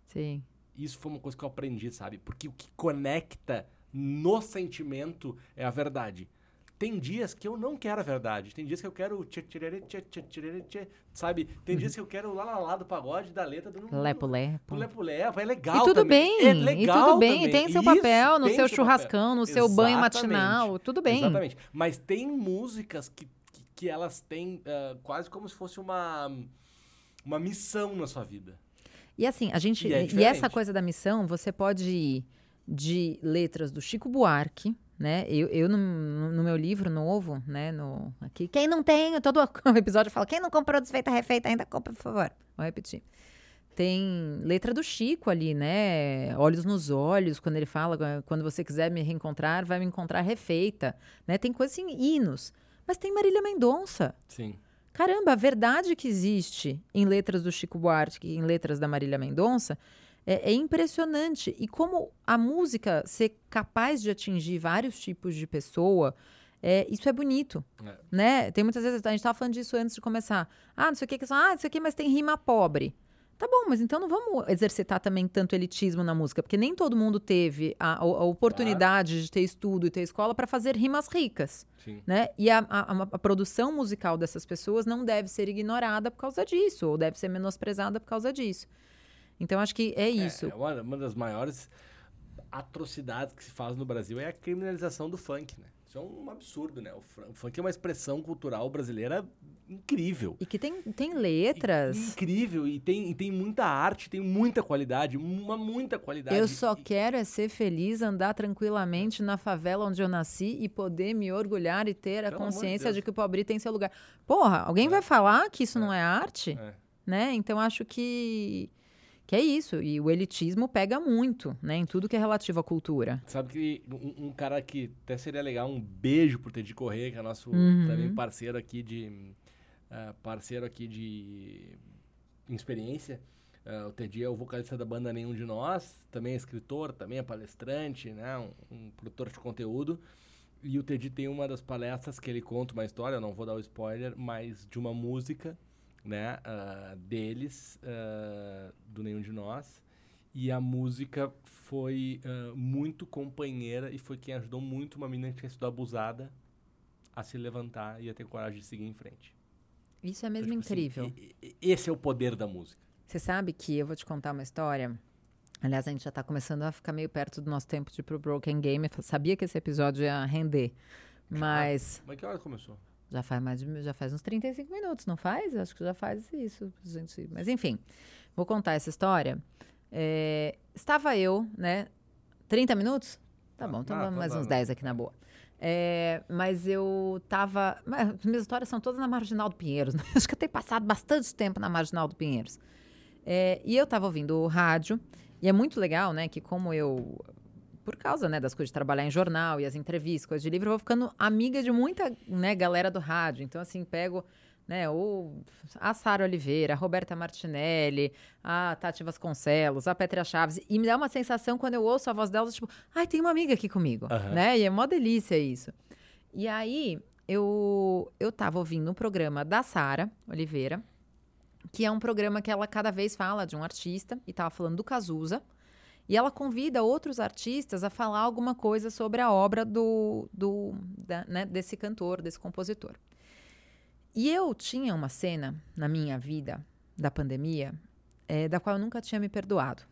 S1: Sim.
S2: Isso foi uma coisa que eu aprendi, sabe? Porque o que conecta no sentimento é a verdade. Tem dias que eu não quero a verdade. Tem dias que eu quero. tchê, tchê, tchê, tchê, Sabe? Tem dias que eu quero lá lá lá do pagode, da letra do.
S1: Lepo, lepo.
S2: Lepo, lepo. É legal.
S1: E tudo
S2: também.
S1: bem,
S2: É
S1: e
S2: legal
S1: tudo bem,
S2: também.
S1: e tem seu
S2: Isso,
S1: papel no
S2: tem
S1: seu churrascão, no seu banho
S2: Exatamente.
S1: matinal, tudo bem.
S2: Exatamente. Mas tem músicas que, que, elas têm ah, quase como se fosse uma, uma missão na sua vida.
S1: E assim, a gente.
S2: E é
S1: E, essa coisa da missão, você pode ir de letras do Chico Buarque, né? Eu, eu no, no meu livro novo, né? No, aqui, quem não tem, todo episódio eu falo, quem não comprou desfeita refeita, ainda compra, por favor. Vou repetir. Tem letra do Chico ali, né? Olhos nos olhos, quando ele fala, quando você quiser me reencontrar, vai me encontrar refeita, né? Tem coisas assim, hinos. Mas tem Marília Mendonça.
S2: Sim.
S1: Caramba, a verdade que existe em letras do Chico Buarque, em letras da Marília Mendonça, é, é impressionante. E como a música ser capaz de atingir vários tipos de pessoa, é, isso é bonito,
S2: É.
S1: né? Tem muitas vezes, a gente estava falando disso antes de começar. Ah, não sei o que, que são, ah, isso aqui, mas tem rima pobre. Tá bom, mas então não vamos exercitar também tanto elitismo na música, porque nem todo mundo teve a, a- oportunidade de ter estudo e ter escola para fazer rimas ricas
S2: Sim.
S1: né? E a, a- a produção musical dessas pessoas não deve ser ignorada por causa disso, ou deve ser menosprezada por causa disso. Então, acho que é isso.
S2: É, uma, uma das maiores atrocidades que se faz no Brasil é a criminalização do funk, né? Isso é um absurdo, né? O, funk é uma expressão cultural brasileira incrível.
S1: E que tem, tem letras.
S2: Incrível, e tem, e tem muita arte, tem muita qualidade, uma muita qualidade.
S1: Eu só
S2: E-
S1: quero é ser feliz, andar tranquilamente na favela onde eu nasci e poder me orgulhar e ter a
S2: de
S1: consciência
S2: Deus.
S1: de que o pobre tem seu lugar. Porra, alguém vai falar que isso não é arte?
S2: É.
S1: Né? Então acho que que é isso. E o elitismo pega muito, né, em tudo que é relativo à cultura.
S2: Sabe que um, um cara que até seria legal, um beijo pro Teddy Corrêa, que é nosso
S1: Uhum.
S2: também parceiro aqui de. ah, parceiro aqui de experiência. Ah, o Teddy é o vocalista da banda Nenhum de Nós, também é escritor, também é palestrante, né? Um, um produtor de conteúdo. E o Teddy tem uma das palestras que ele conta uma história, eu não vou dar o spoiler, mas de uma música, né? ah, deles, ah, do Nenhum de Nós. E a música foi ah, muito companheira e foi quem ajudou muito uma menina que tinha sido abusada a se levantar e a ter coragem de seguir em frente.
S1: Isso é mesmo
S2: Então, tipo assim,
S1: incrível.
S2: e- esse é o poder da música.
S1: Você sabe que eu vou te contar uma história. Aliás, a gente já tá começando a ficar meio perto do nosso tempo de ir pro Broken Game. Eu sabia que esse episódio ia render. Mas
S2: Mas que hora começou?
S1: Já faz mais de, já faz uns 35 minutos, não faz? Acho que já faz isso, gente. Mas enfim, vou contar essa história. É, estava eu, né? 30 minutos? Tá
S2: Ah,
S1: bom, então
S2: ah,
S1: vamos
S2: então
S1: mais uns
S2: dá.
S1: 10 aqui na boa. É, mas eu tava. mas As minhas histórias são todas na Marginal do Pinheiros. né? Acho que eu tenho passado bastante tempo na Marginal do Pinheiros. É, e eu tava ouvindo o rádio, e é muito legal, né? Que como eu. Por causa né, das coisas de trabalhar em jornal e as entrevistas, coisas de livro, eu vou ficando amiga de muita né, galera do rádio. Então, assim, pego né, o, a Sara Oliveira, a Roberta Martinelli, a Tati Vasconcelos, a Petra Chaves. E me dá uma sensação quando eu ouço a voz delas, tipo, ai, tem uma amiga aqui comigo.
S2: Aham.
S1: Né? E é uma delícia isso. E aí, eu, eu tava ouvindo um programa da Sara Oliveira, que é um programa que ela cada vez fala de um artista, e tava falando do Cazuza. E ela convida outros artistas a falar alguma coisa sobre a obra do, do da, né, desse cantor, desse compositor. E eu tinha uma cena na minha vida da pandemia é, da qual eu nunca tinha me perdoado.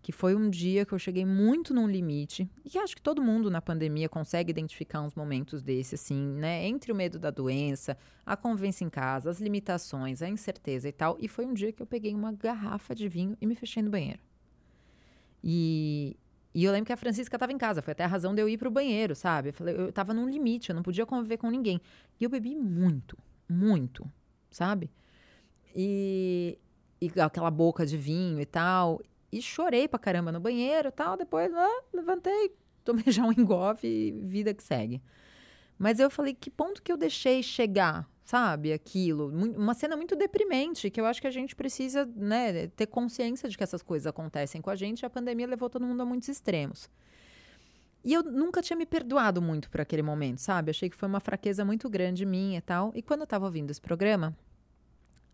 S1: Que foi um dia que eu cheguei muito num limite, e que acho que todo mundo na pandemia consegue identificar uns momentos desses, assim, né? Entre o medo da doença, a convivência em casa, as limitações, a incerteza e tal. E foi um dia que eu peguei uma garrafa de vinho e me fechei no banheiro. E, e eu lembro que a Francisca estava em casa, foi até a razão de eu ir para o banheiro, sabe? Eu, falei, eu tava num limite, eu não podia conviver com ninguém. E eu bebi muito, muito, sabe? E, e aquela boca de vinho e tal. E chorei pra caramba no banheiro e tal. Depois, ah, levantei, tomei já um engolfe e vida que segue. Mas eu falei, que ponto que eu deixei chegar, sabe? Aquilo. Uma cena muito deprimente, que eu acho que a gente precisa né, ter consciência de que essas coisas acontecem com a gente. A pandemia levou todo mundo a muitos extremos. E eu nunca tinha me perdoado muito por aquele momento, sabe? Achei que foi uma fraqueza muito grande minha e tal. E quando eu tava ouvindo esse programa,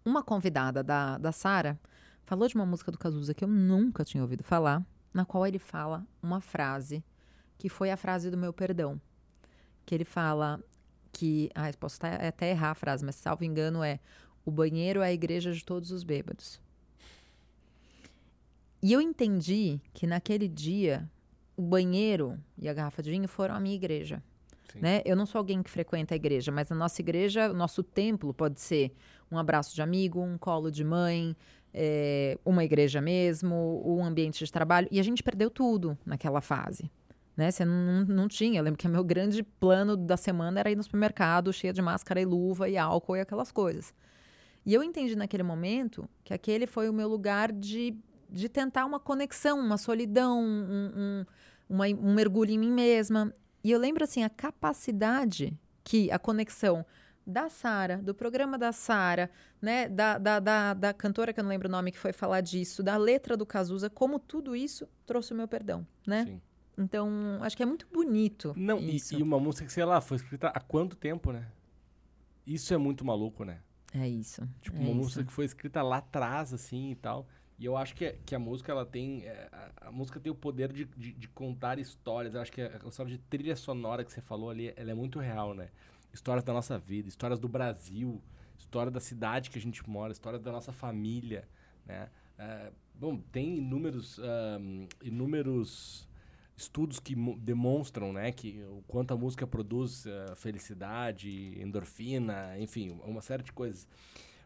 S1: uma convidada da, da Sara falou de uma música do Cazuza que eu nunca tinha ouvido falar, na qual ele fala uma frase que foi a frase do meu perdão. Que ele fala: que. Ah, posso até errar a frase, mas salvo engano é: o banheiro é a igreja de todos os bêbados. E eu entendi que naquele dia o banheiro e a garrafa de vinho foram a minha igreja. Né? Eu não sou alguém que frequenta a igreja, mas a nossa igreja, o nosso templo pode ser um abraço de amigo, um colo de mãe, é, uma igreja mesmo, um ambiente de trabalho. E a gente perdeu tudo naquela fase né? Você não, não tinha. Eu lembro que meu grande plano da semana era ir no supermercado cheia de máscara e luva e álcool e aquelas coisas. E eu entendi naquele momento que aquele foi o meu lugar de, de tentar uma conexão, uma solidão, um, um, uma, um mergulho em mim mesma. E eu lembro assim a capacidade que a conexão da Sara, do programa da Sara, né, da, da, da, da, cantora que eu não lembro o nome que foi falar disso, da letra do Cazuza, como tudo isso trouxe o meu perdão, né? Sim. Então, acho que é muito bonito.
S2: Não, e, e, uma música que, sei lá, foi escrita há quanto tempo, né? Isso é muito maluco, né?
S1: É isso.
S2: Tipo,
S1: é
S2: uma
S1: isso.
S2: música que foi escrita lá atrás, assim, e tal. E eu acho que, que a música, ela tem... É, a, a, música tem o poder de, de, de, contar histórias. Eu acho que a, a história de trilha sonora que você falou ali, ela é muito real, né? Histórias da nossa vida, histórias do Brasil, história da cidade que a gente mora, história da nossa família, né? É, bom, tem inúmeros... Inúmeros estudos que demonstram né, que o quanto a música produz uh, felicidade, endorfina, enfim, uma série de coisas.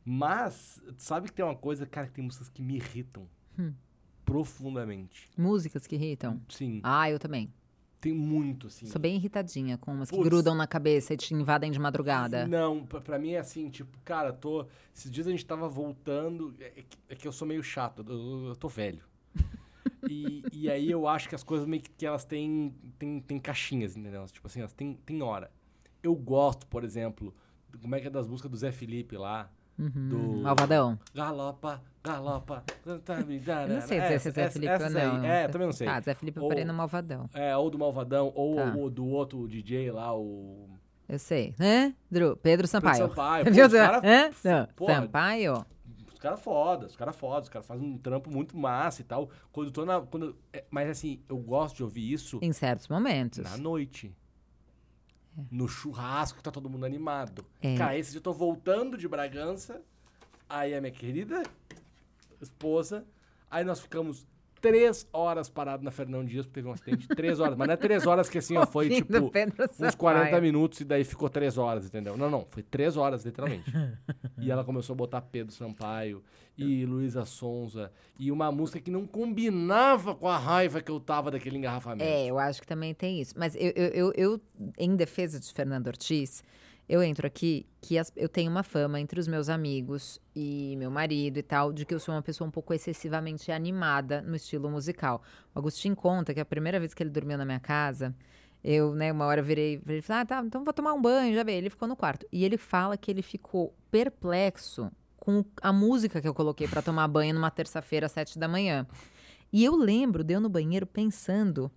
S2: Mas, sabe que tem uma coisa, cara, que tem músicas que me irritam hum. profundamente.
S1: Músicas que irritam?
S2: Sim.
S1: Ah, eu também.
S2: Tem muito, assim.
S1: Sou bem irritadinha com umas Puts, que grudam na cabeça e te invadem de madrugada.
S2: Não, pra, pra, mim é assim, tipo, cara, tô. Esses dias a gente tava voltando. É, é, que, é que eu sou meio chato, eu, eu tô velho. E, e aí eu acho que as coisas meio que, que elas têm, têm, têm caixinhas, entendeu? Tipo assim, elas têm, têm hora. Eu gosto, por exemplo, como é que é das músicas do Zé Felipe lá.
S1: Uhum. Do Malvadão.
S2: Galopa, galopa.
S1: eu não sei dizer se é Zé Felipe ou não.
S2: É, também não sei.
S1: Tá, Zé Felipe eu parei no Malvadão.
S2: É, ou do Malvadão, ou, tá. ou do outro DJ lá, o...
S1: Eu sei. Hã? Pedro Sampaio.
S2: Pedro Sampaio. Pô, cara,
S1: Hã? Não, Sampaio?
S2: Caras foda, os caras foda, os caras fazem um trampo muito massa e tal. Quando eu tô na. Quando, é, mas assim, eu gosto de ouvir isso.
S1: Em certos momentos.
S2: Na noite. É. No churrasco, tá todo mundo animado. É. Cara, esse eu tô voltando de Bragança. Aí a minha querida esposa. Aí nós ficamos três horas parado na Fernão Dias, porque teve um acidente. três horas. Mas não é três horas que assim, ó, foi tipo uns 40 minutos e daí ficou três horas, entendeu? Não, não, foi três horas, literalmente. e ela começou a botar Pedro Sampaio e Luísa Sonza e uma música que não combinava com a raiva que eu tava daquele engarrafamento.
S1: É, eu acho que também tem isso. Mas eu, eu, eu, eu em defesa de Fernando Ortiz, eu entro aqui que as, eu tenho uma fama entre os meus amigos e meu marido e tal, de que eu sou uma pessoa um pouco excessivamente animada no estilo musical. O Agostinho conta que a primeira vez que ele dormiu na minha casa, eu, né, uma hora virei, ele falei, ah, tá, então vou tomar um banho, já veio. Ele ficou no quarto. E ele fala que ele ficou perplexo com a música que eu coloquei para tomar banho numa terça-feira às sete da manhã. E eu lembro de eu no banheiro pensando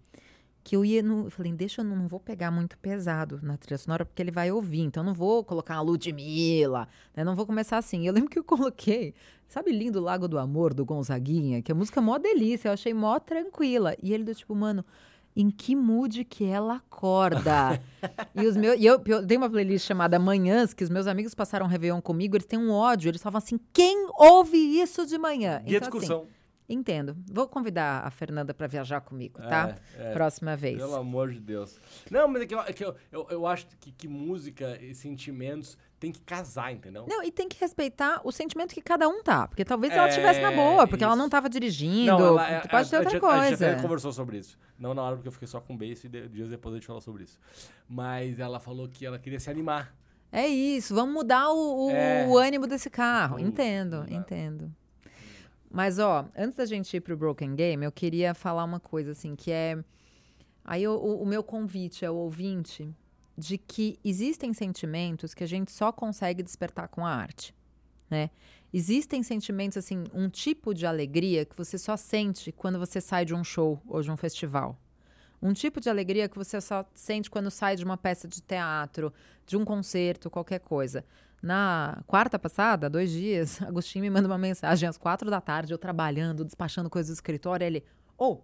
S1: que eu ia no. Eu falei, deixa eu não, não vou pegar muito pesado na trilha sonora, porque ele vai ouvir. Então, eu não vou colocar uma Ludmilla, né? Não vou começar assim. Eu lembro que eu coloquei, sabe, Lindo Lago do Amor, do Gonzaguinha, que a música é mó delícia, eu achei mó tranquila. E ele do tipo, mano. Em que mood que ela acorda? e os meus, e eu, eu dei uma playlist chamada Manhãs, que os meus amigos passaram um Réveillon comigo, eles têm um ódio, eles falam assim: quem ouve isso de manhã?
S2: E a
S1: Então, assim,
S2: discussão.
S1: Entendo. Vou convidar a Fernanda para viajar comigo, tá?
S2: É, é.
S1: Próxima vez.
S2: Pelo amor de Deus. Não, mas é que eu, é que eu, eu, eu acho que, que música e sentimentos tem que casar, entendeu?
S1: Não, e tem que respeitar o sentimento que cada um tá. Porque talvez ela
S2: É,
S1: estivesse na boa, porque ela
S2: isso.
S1: não tava dirigindo.
S2: ela- é,
S1: pode
S2: a- a
S1: outra
S2: gente- A gente
S1: coisa.
S2: até conversou sobre isso. Não na hora, porque eu fiquei só com beijo e de- dias depois a gente falou sobre isso. Mas ela falou que ela queria se animar.
S1: É isso, vamos mudar o, o-
S2: É.
S1: o ânimo desse carro.
S2: Vamos
S1: entendo, entendo. Mas, ó, antes da gente ir pro Broken Game, eu queria falar uma coisa, assim, que é. Aí o, o- o meu convite ao ouvinte de que existem sentimentos que a gente só consegue despertar com a arte, né? Existem sentimentos, assim, um tipo de alegria que você só sente quando você sai de um show ou de um festival. Um tipo de alegria que você só sente quando sai de uma peça de teatro, de um concerto, qualquer coisa. Na quarta passada, dois dias, Agostinho me manda uma mensagem às quatro da tarde, eu trabalhando, despachando coisas do escritório, ele, ô,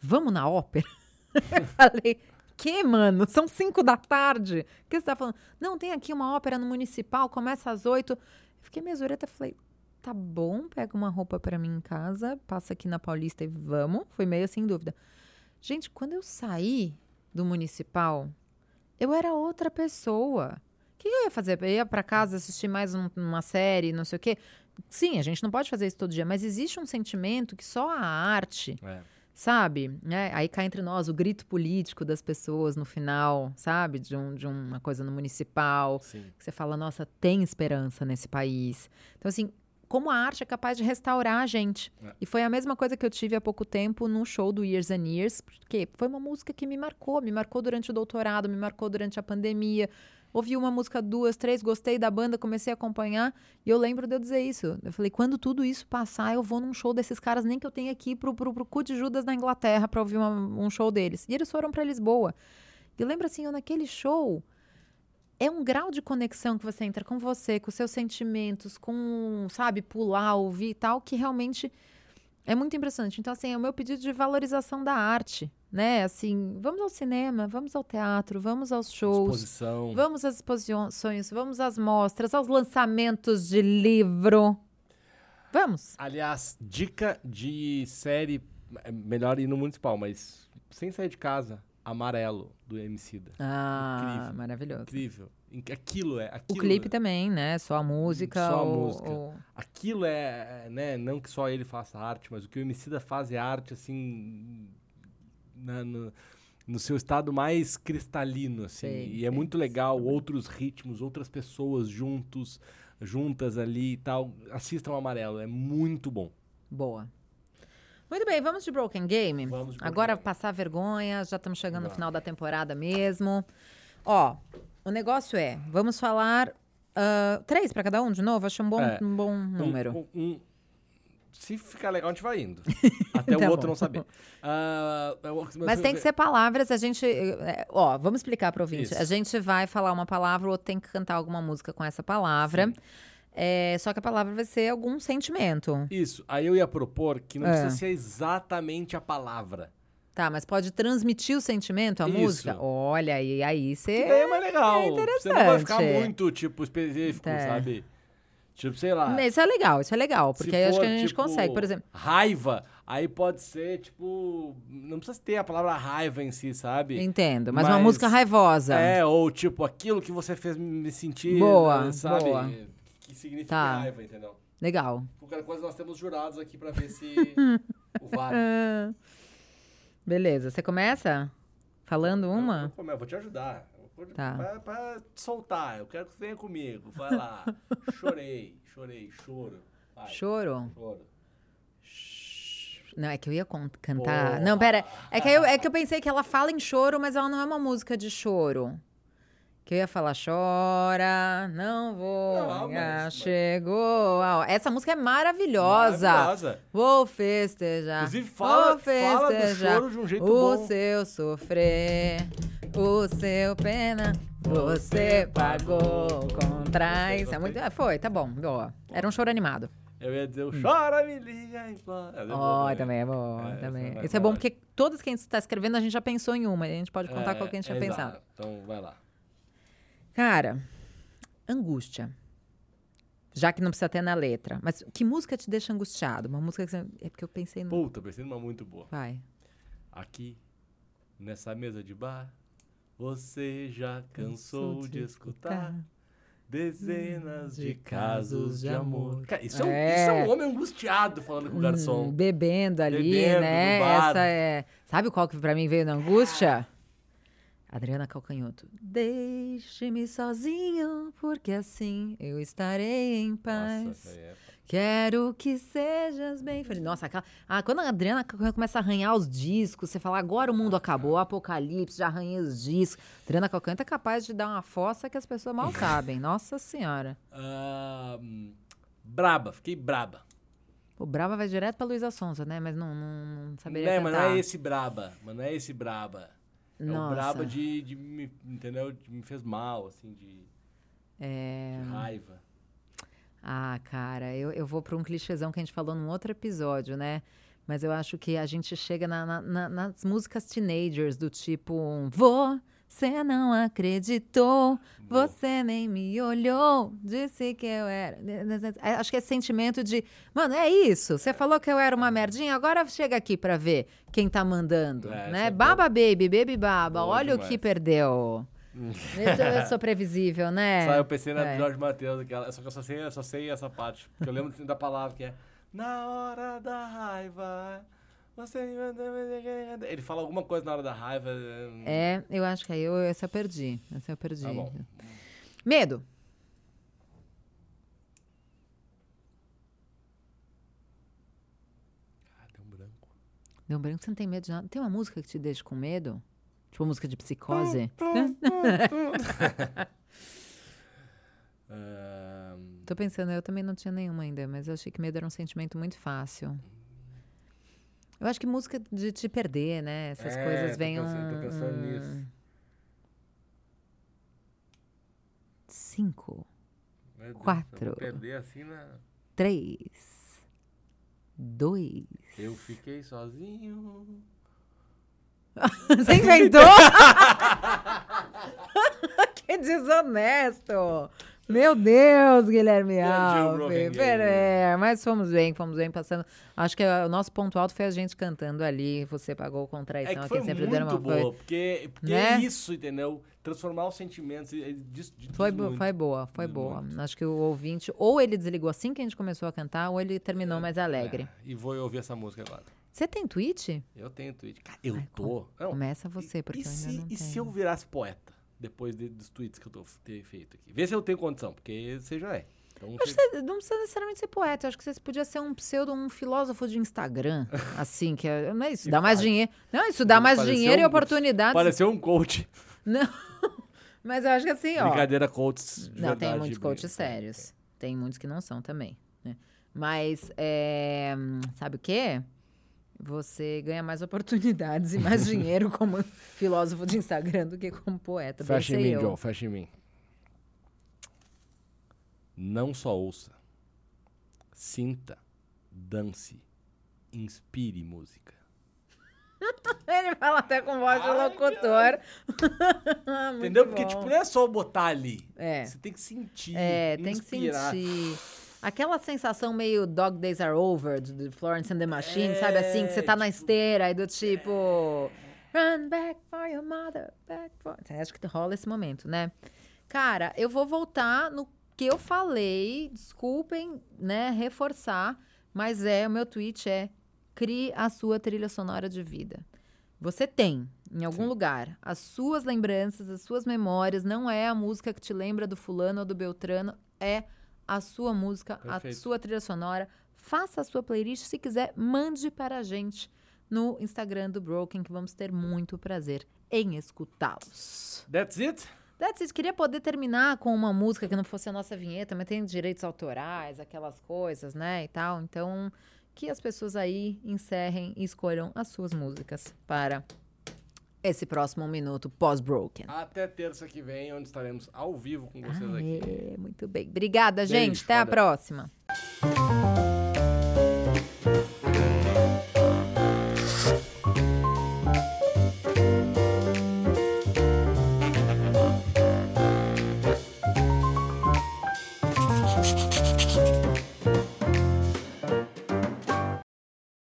S1: vamos na ópera? eu falei, que, mano? São cinco da tarde? O que você tá falando? Não, tem aqui uma ópera no Municipal, começa às oito. Fiquei meio zureta, falei, tá bom, pega uma roupa pra mim em casa, passa aqui na Paulista e vamos. Foi meio sem dúvida. Gente, quando eu saí do Municipal, eu era outra pessoa. O que eu ia fazer? Eu ia pra casa assistir mais um- uma série, não sei o quê? Sim, a gente não pode fazer isso todo dia, mas existe um sentimento que só a arte
S2: É.
S1: sabe? né? Aí cá entre nós o grito político das pessoas no final, sabe? De, um, de uma coisa no municipal.
S2: Sim.
S1: Que você fala, nossa, tem esperança nesse país. Então, assim, como a arte é capaz de restaurar a gente.
S2: É.
S1: E foi a mesma coisa que eu tive há pouco tempo no show do Years and Years, porque foi uma música que me marcou, me marcou durante o doutorado, me marcou durante a pandemia. Ouvi uma música, duas, três, gostei da banda, comecei a acompanhar. E eu lembro de eu dizer isso. Eu falei, quando tudo isso passar, eu vou num show desses caras, nem que eu tenha aqui pro, pro, pro cu de Judas na Inglaterra pra ouvir uma- um show deles. E eles foram pra Lisboa. E eu lembro assim, eu naquele show, é um grau de conexão que você entra com você, com seus sentimentos, com, sabe, pular, ouvir e tal, que realmente é muito impressionante. Então, assim, é o meu pedido de valorização da arte, né? Assim, vamos ao cinema, vamos ao teatro, vamos aos shows.
S2: Exposição.
S1: Vamos às exposições, vamos às mostras, aos lançamentos de livro. Vamos.
S2: Aliás, dica de série. é Melhor ir no municipal, mas sem sair de casa. Amarelo, do Emicida.
S1: Ah,
S2: Incrível.
S1: maravilhoso.
S2: Incrível. Inc- Aquilo é.
S1: O
S2: Aquilo
S1: clipe
S2: é,
S1: também, né? Só a música.
S2: Só a
S1: ou-
S2: música.
S1: ou-
S2: Aquilo é, né? Não que só ele faça arte, mas o que o Emicida faz é arte, assim. Na- no, no seu estado mais cristalino, assim.
S1: Sei,
S2: e é muito legal,
S1: sei.
S2: outros ritmos, outras pessoas juntos, juntas ali e tal. Assistam Amarelo, é muito bom.
S1: Boa. Muito bem, vamos de Broken Game?
S2: Vamos de Broken
S1: Agora
S2: Game.
S1: passar vergonha, já estamos chegando no
S2: Vamos.
S1: final da temporada mesmo. Ó, o negócio é, vamos falar ah, três para cada um de novo? Acho um bom,
S2: É.
S1: um bom número.
S2: Um- um- se ficar legal, a gente vai indo. Até
S1: Tá
S2: o outro
S1: bom.
S2: não saber. Ah, eu-
S1: Mas tem que ser palavras, a gente. é, Ó, vamos explicar para o ouvinte.
S2: Isso.
S1: A gente vai falar uma palavra, o outro tem que cantar alguma música com essa palavra.
S2: Sim.
S1: É, só que a palavra vai ser algum sentimento.
S2: Isso. Aí eu ia propor que não
S1: É.
S2: precisa ser exatamente a palavra.
S1: Tá, mas pode transmitir o sentimento, a
S2: Isso.
S1: música? Olha, e aí
S2: Que
S1: você.
S2: daí é mais legal. Você não vai ficar
S1: interessante.
S2: muito, tipo, específico,
S1: É.
S2: sabe? Tipo, sei lá.
S1: Isso é legal, isso é legal, porque aí acho
S2: for,
S1: que a gente
S2: tipo,
S1: consegue. Por exemplo,
S2: Raiva, aí pode ser, tipo. Não precisa ter a palavra raiva em si, sabe?
S1: entendo, mas, uma
S2: Mas-
S1: música raivosa.
S2: É, ou tipo, aquilo que você fez me sentir.
S1: Boa,
S2: eh, sabe?
S1: boa.
S2: Que significa
S1: Tá.
S2: raiva, entendeu?
S1: Legal.
S2: Qualquer coisa nós temos jurados aqui pra ver se o vale.
S1: Beleza, você começa falando uma?
S2: Eu, eu, eu vou te ajudar.
S1: Tá.
S2: Pra, pra te soltar, eu quero que você venha comigo. Vai lá. chorei, chorei, choro. Vai,
S1: Choro?
S2: choro.
S1: Não, é que eu ia cantar.
S2: Boa.
S1: Não, pera. É que, eu, é que eu pensei que ela fala em choro, mas ela não é uma música de choro. Que eu ia falar, chora, não vou,
S2: Não, mas-
S1: chegou. hora. Essa música é maravilhosa.
S2: Maravilhosa.
S1: Vou festejar.
S2: Inclusive, fala-
S1: vou
S2: fala do
S1: festejar
S2: choro de um jeito
S1: o
S2: bom.
S1: seu sofrer, o seu pena, você pagou com traição. É muito- ah, Foi, tá bom, boa. Era um choro animado.
S2: Eu ia dizer, o chora, me liga, implora. É
S1: Ó, também é bom,
S2: É,
S1: também.
S2: vai-
S1: Isso é bom porque todas que a gente está escrevendo, a gente já pensou em uma. A gente pode contar
S2: É,
S1: qual que a gente tinha
S2: exato.
S1: pensado.
S2: Então, vai lá.
S1: Cara, angústia. Já que não precisa ter na letra. Mas que música te deixa angustiado? Uma música que você... É porque eu pensei no...
S2: Puta, pensei numa muito boa.
S1: Vai.
S2: Aqui, nessa mesa de bar, você já cansou de escutar dezenas de casos de amor. Cara, isso é, um,
S1: É.
S2: isso é um homem angustiado falando com o garçom.
S1: Hum, bebendo ali,
S2: Bebendo
S1: né? Essa é. Sabe qual que pra mim veio na angústia? Adriana Calcanhoto. Deixe-me sozinho, porque assim eu estarei em paz.
S2: Nossa, é...
S1: Quero que sejas bem feliz. Nossa, aquela... ah, quando a Adriana começa a arranhar os discos, você fala, agora o mundo acabou, apocalipse, já arranhei os discos. Adriana Calcanhoto é capaz de dar uma fossa que as pessoas mal sabem. Nossa Senhora.
S2: Hum, braba, fiquei braba.
S1: O Brava vai direto pra Luísa Sonza, né? Mas não, não, não saberia
S2: Né, mas não é esse braba, mas não é esse braba. É o
S1: Nossa.
S2: braba de, de me, entendeu? De me fez mal, assim, de,
S1: É...
S2: de raiva.
S1: Ah, cara, eu, eu vou para um clichêzão que a gente falou num outro episódio, né? Mas eu acho que a gente chega na- na- na- nas músicas teenagers, do tipo: Você não acreditou, você nem me olhou, disse que eu era. É, Acho que é sentimento de: Mano, é isso, você falou que eu era uma merdinha, agora chega aqui pra ver quem tá mandando,
S2: É,
S1: né?
S2: essa é
S1: Baba Baby, Baby Baba,
S2: Boa
S1: olha o
S2: demais.
S1: que perdeu. Eu, sou previsível, né?
S2: Só eu pensei na
S1: É.
S2: Jorge Matheus, aquela, só que eu só sei, eu só sei essa parte. Porque eu lembro da palavra que é Na hora da raiva. Você. Ele fala alguma coisa na hora da raiva.
S1: É, eu acho que aí eu, essa eu perdi. Essa eu perdi.
S2: Tá bom.
S1: Medo.
S2: Ah, deu um branco.
S1: Deu um branco, você não tem medo de nada. Tem uma música que te deixa com medo? Tipo música de psicose? Tô pensando, eu também não tinha nenhuma ainda, mas eu achei que medo era um sentimento muito fácil. Eu acho que música de te perder, né? Essas
S2: É,
S1: coisas vêm um...
S2: tô pensando nisso.
S1: Cinco,
S2: Deus,
S1: Quatro.
S2: Perder assim na.
S1: três, dois...
S2: Eu fiquei sozinho.
S1: Você inventou? que desonesto! Meu Deus, Guilherme Alves. É, mas fomos bem, fomos bem passando. Acho que o nosso ponto alto foi a gente cantando ali. Você pagou com
S2: É
S1: traição
S2: que
S1: aqui,
S2: foi
S1: sempre
S2: muito
S1: uma
S2: boa, porque, porque
S1: Né?
S2: é isso, entendeu? Transformar os sentimentos. e- e diz- diz
S1: foi,
S2: muito.
S1: foi boa, foi
S2: Diz
S1: boa.
S2: muito.
S1: Acho que o ouvinte, ou ele desligou assim que a gente começou a cantar, ou ele terminou mais alegre.
S2: É, e vou ouvir essa música agora.
S1: Você tem tweet?
S2: Eu tenho tweet. Cara, eu
S1: Ai,
S2: tô. Não,
S1: Começa você,
S2: e-
S1: porque
S2: e
S1: eu
S2: se,
S1: ainda não
S2: E
S1: tenho.
S2: se eu virasse poeta? Depois de- dos tweets que eu tô, ter feito aqui. Vê se eu tenho condição, porque você já é. Então,
S1: Eu acho que você não precisa necessariamente ser poeta. Eu acho que você podia ser um pseudo, um filósofo de Instagram. assim, que é, não é isso.
S2: E
S1: Dá mais dinheiro. Não, isso dá mais dinheiro e
S2: um-
S1: oportunidades.
S2: Pareceu um coach.
S1: Não. Mas eu acho que assim, ó.
S2: Brincadeira, coaches.
S1: Não, tem
S2: verdade,
S1: muitos
S2: brin-
S1: coaches sérios. Tem muitos que não são também. Né? Mas, é, sabe o quê? Você ganha mais oportunidades e mais dinheiro como filósofo de Instagram do que como poeta.
S2: Fecha em mim,
S1: eu.
S2: John, fecha em mim. Não só ouça. Sinta, dance, inspire música.
S1: Ele fala até com voz de locutor.
S2: Entendeu? Porque,
S1: bom.
S2: tipo, não é só botar ali.
S1: É.
S2: Você tem que sentir.
S1: É, tem que
S2: inspirar.
S1: sentir. Aquela sensação meio Dog Days Are Over, de Florence and the Machine, sabe assim? Que você tá na
S2: tipo-
S1: esteira e do tipo. Run back for your mother, back for. Acho que rola esse momento, né? Cara, eu vou voltar no que eu falei, desculpem, né, reforçar, mas é, o meu tweet é crie a sua trilha sonora de vida. Você tem, em algum
S2: Sim.
S1: lugar, as suas lembranças, as suas memórias, não é a música que te lembra do fulano ou do beltrano, é a sua música, a
S2: Perfeito.
S1: sua trilha sonora. Faça a sua playlist, se quiser, mande para a gente no Instagram do Broken, que vamos ter muito prazer em escutá-los.
S2: That's it?
S1: That's it. Queria poder terminar com uma música que não fosse a nossa vinheta, mas tem direitos autorais, aquelas coisas, né, e tal. Então, que as pessoas aí encerrem e escolham as suas músicas para esse próximo minuto pós-broken.
S2: Até terça que vem, onde estaremos ao vivo com vocês aqui.
S1: muito bem. Obrigada, gente. Até a próxima.